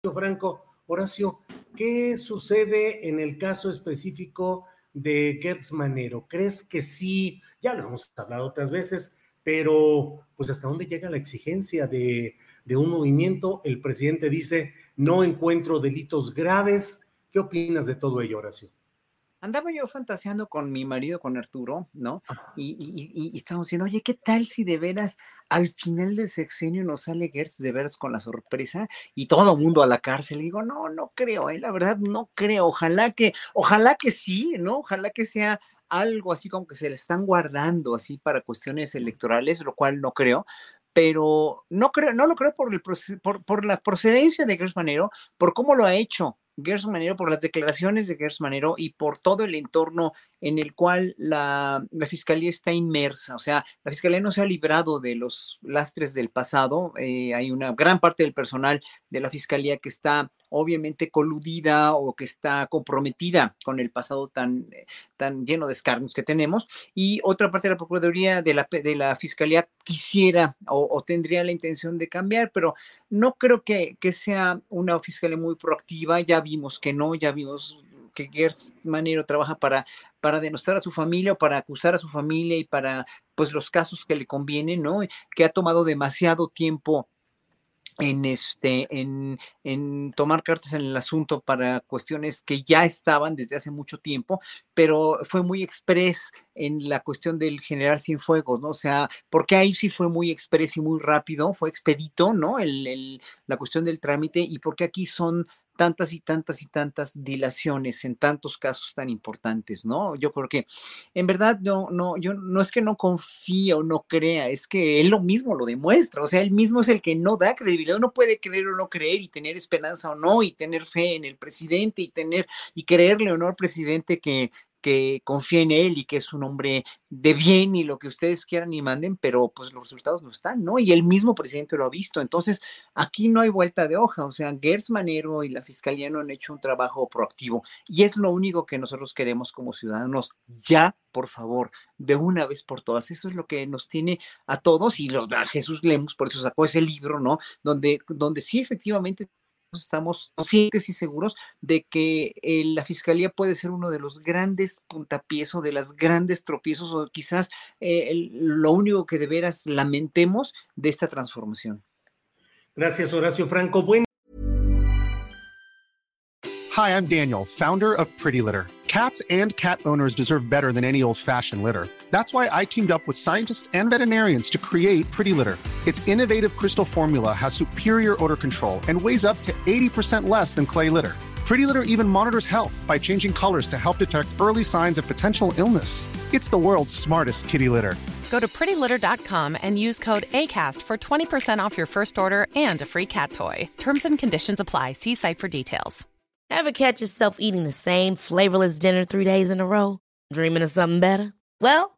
Franco, Horacio, ¿qué sucede en el caso específico de Gertz Manero? ¿Crees que sí? Ya lo hemos hablado otras veces, pero pues hasta dónde llega la exigencia de, de un movimiento? El presidente dice, no encuentro delitos graves. ¿Qué opinas de todo ello, Horacio? Andaba yo fantaseando con mi marido, con Arturo, ¿no? Y, y, y, y estábamos diciendo, oye, ¿qué tal si de veras al final del sexenio nos sale Gertz de veras con la sorpresa y todo mundo a la cárcel? Y digo, no, no creo, ¿eh? la verdad no creo. Ojalá que, ojalá que sí, ¿no? Ojalá que sea algo así como que se le están guardando así para cuestiones electorales, lo cual no creo, pero no creo, no lo creo por, el, por, por la procedencia de Gertz Manero, por cómo lo ha hecho, Gers Manero, por las declaraciones de Gers Manero y por todo el entorno en el cual la, la, fiscalía está inmersa. O sea, la fiscalía no se ha librado de los lastres del pasado. Eh, hay una gran parte del personal de la fiscalía que está obviamente coludida o que está comprometida con el pasado tan, tan lleno de escarnios que tenemos. Y otra parte de la Procuraduría de la, de la Fiscalía quisiera o, tendría la intención de cambiar, pero no creo que, que sea una fiscalía muy proactiva. Ya vimos que no, ya vimos que Gers Manero trabaja para, para denostar a su familia o para acusar a su familia y para pues los casos que le convienen, ¿no? Que ha tomado demasiado tiempo en este en, en, tomar cartas en el asunto para cuestiones que ya estaban desde hace mucho tiempo, pero fue muy express en la cuestión del general fuegos, ¿no? O sea, porque ahí sí fue muy express y muy rápido, fue expedito, ¿no? El, el, la cuestión del trámite y porque aquí son tantas y tantas y tantas dilaciones en tantos casos tan importantes, ¿no? Yo creo que en verdad no, no, yo no es que no confíe o no crea, es que él lo mismo lo demuestra, o sea, él mismo es el que no da credibilidad, uno puede creer o no creer y tener esperanza o no y tener fe en el presidente y tener y creerle o no al presidente que que confía en él y que es un hombre de bien y lo que ustedes quieran y manden, pero pues los resultados no están, ¿no? Y el mismo presidente lo ha visto. Entonces, aquí no hay vuelta de hoja. O sea, Gertz Manero y la Fiscalía no han hecho un trabajo proactivo. Y es lo único que nosotros queremos como ciudadanos. Ya, por favor, de una vez por todas. Eso es lo que nos tiene a todos y lo, a Jesús Lemus, por eso sacó ese libro, ¿no? Donde, donde sí efectivamente estamos conscientes y seguros de que eh, la fiscalía puede ser uno de los grandes puntapiés o de las grandes tropiezos o quizás eh, el, lo único que de veras lamentemos de esta transformación. Gracias, Horacio Franco. Buen Hi, I'm Daniel, founder of Pretty Litter. Cats and cat owners deserve better than any old-fashioned litter. That's why I teamed up with scientists and veterinarians to create Pretty Litter. Its innovative crystal formula has superior odor control and weighs up to 80% less than clay litter. Pretty Litter even monitors health by changing colors to help detect early signs of potential illness. It's the world's smartest kitty litter. Go to prettylitter.com and use code ACAST for 20% off your first order and a free cat toy. Terms and conditions apply. See site for details. Ever catch yourself eating the same flavorless dinner three days in a row? Dreaming of something better? Well,